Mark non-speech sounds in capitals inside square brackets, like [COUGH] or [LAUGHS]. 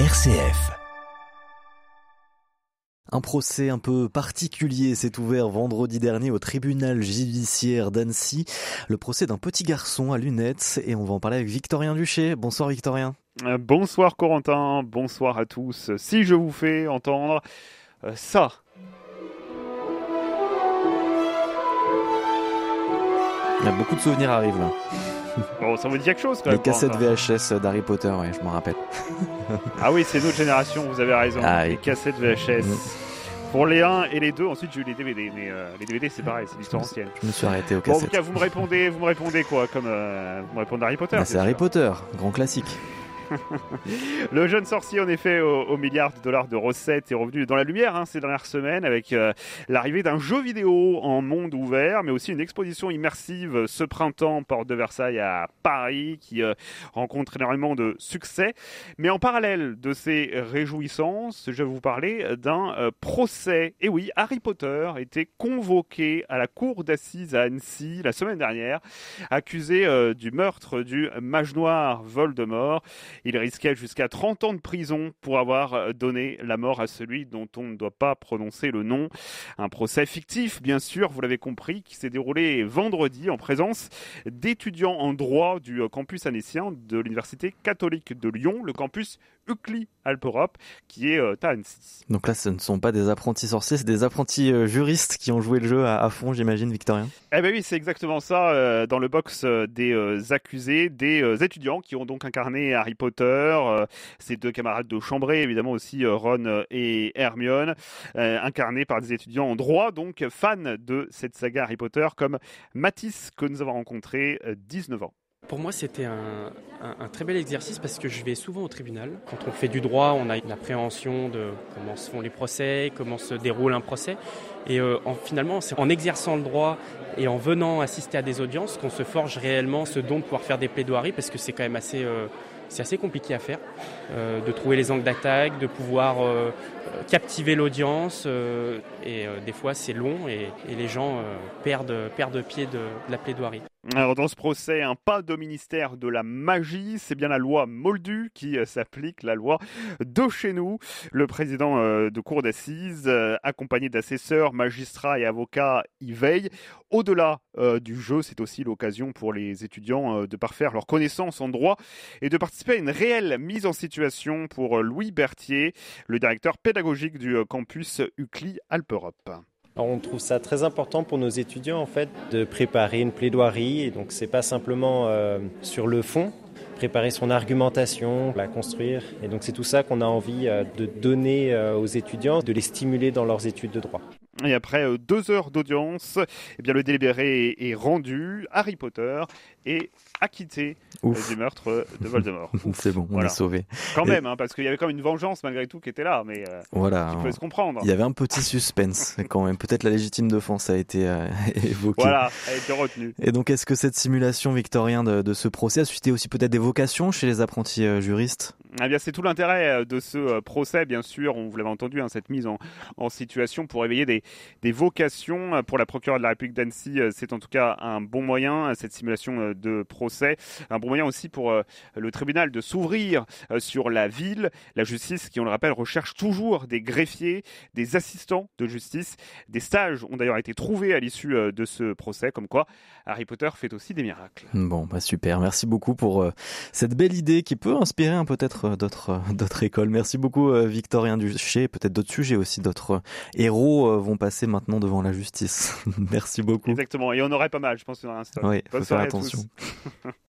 RCF. Un procès un peu particulier s'est ouvert vendredi dernier au tribunal judiciaire d'Annecy. Le procès d'un petit garçon à lunettes et on va en parler avec Victorien Duché. Bonsoir Victorien. Euh, bonsoir Corentin, bonsoir à tous. Si je vous fais entendre euh, ça. Il y a beaucoup de souvenirs arrivent là. [LAUGHS] Bon, ça vous dit quelque chose quand même. Les cassettes VHS d'Harry Potter, ouais, je m'en rappelle. [LAUGHS] ah oui, c'est notre génération, vous avez raison. Ah, les oui. cassettes VHS. Mm. Pour les 1 et les 2, ensuite j'ai eu les DVD, mais euh, les DVD c'est pareil, c'est l'histoire ancienne. Je me suis arrêté au Bon, en tout cas, vous me répondez, vous me répondez quoi Comme euh, vous me répondez Harry Potter. Bah, c'est Harry. Potter, grand classique. Le jeune sorcier, en effet, au, au milliard de dollars de recettes, est revenu dans la lumière hein, ces dernières semaines avec euh, l'arrivée d'un jeu vidéo en monde ouvert, mais aussi une exposition immersive ce printemps, porte de Versailles à Paris, qui euh, rencontre énormément de succès. Mais en parallèle de ces réjouissances, je vais vous parler d'un euh, procès. Et oui, Harry Potter était convoqué à la cour d'assises à Annecy la semaine dernière, accusé du meurtre du mage noir Voldemort. Il risquait jusqu'à 30 ans de prison pour avoir euh, donné la mort à celui dont on ne doit pas prononcer le nom. Un procès fictif, bien sûr, vous l'avez compris, qui s'est déroulé vendredi en présence d'étudiants en droit du euh, campus annécien de l'Université catholique de Lyon, le campus Ucli Alpe-Europe, qui est euh, à Annecy. Donc là, ce ne sont pas des apprentis sorciers, c'est des apprentis juristes qui ont joué le jeu à, fond, j'imagine, Victorien. Eh ben oui, c'est exactement ça. dans le box des accusés, des étudiants qui ont donc incarné Harry Potter, euh, ses deux camarades de chambrée, évidemment aussi euh, Ron euh, et Hermione, incarnés par des étudiants en droit, donc fans de cette saga Harry Potter, comme Mathis que nous avons rencontré, euh, 19 ans. Pour moi, c'était un très bel exercice parce que je vais souvent au tribunal. Quand on fait du droit, on a une appréhension de comment se font les procès, comment se déroule un procès. Et euh, en- finalement, c'est en exerçant le droit et en venant assister à des audiences qu'on se forge réellement ce don de pouvoir faire des plaidoiries parce que c'est quand même assez, euh, assez compliqué à faire, euh, de trouver les angles d'attaque, de pouvoir captiver l'audience. et des fois, c'est long et, les gens perdent, perdent pied de- de la plaidoirie. Alors dans ce procès, un pas de ministère de la magie, c'est bien la loi Moldu qui s'applique, la loi de chez nous. Le président de cour d'assises, accompagné d'assesseurs, magistrats et avocats, y veille. Au-delà euh, du jeu, c'est aussi l'occasion pour les étudiants euh, de parfaire leurs connaissances en droit et de participer à une réelle mise en situation pour euh, Louis Berthier, le directeur pédagogique du campus UCLI Alpe-Europe. Alors, on trouve ça très important pour nos étudiants en fait de préparer une plaidoirie et donc c'est pas simplement sur le fond préparer son argumentation, la construire et donc c'est tout ça qu'on a envie de donner aux étudiants, de les stimuler dans leurs études de droit. Et après euh, deux heures d'audience, eh bien le délibéré est, rendu. Harry Potter est acquitté euh, Ouf, du meurtre de Voldemort. [LAUGHS] c'est bon, on Voilà. est sauvé. Quand Et- même, hein, parce qu'il y avait quand même une vengeance malgré tout qui était là, mais euh, Voilà. qui pouvait se comprendre. Il y avait un petit suspense quand même. Peut-être la légitime défense a été euh, [LAUGHS] évoquée. Voilà, elle a été retenue. Et donc, est-ce que cette simulation, Victorien, de, de ce procès a suscité aussi peut-être des vocations chez les apprentis euh, juristes? Eh bien, c'est tout l'intérêt euh, de ce euh, procès, bien sûr. On vous l'avez entendu, hein, cette mise en, situation pour éveiller des, vocations. Euh, Pour la procureure de la République d'Annecy, c'est en tout cas un bon moyen, cette simulation de procès. Un bon moyen aussi pour le tribunal de s'ouvrir sur la ville. La justice, qui, on le rappelle, recherche toujours des greffiers, des assistants de justice. Des stages ont d'ailleurs été trouvés à l'issue de ce procès, comme quoi Harry Potter fait aussi des miracles. Bon, bah super. Merci beaucoup pour cette belle idée qui peut inspirer hein, peut-être euh, d'autres [LAUGHS] d'autres écoles. Merci beaucoup, euh, Victorien Duché. Peut-être d'autres sujets aussi. D'autres euh, héros vont passer maintenant devant la justice. [LAUGHS] Merci beaucoup. Exactement. Et on aurait pas mal, je pense, qu'il y en a un stock. Oui, Bonne faut faire attention. [LAUGHS]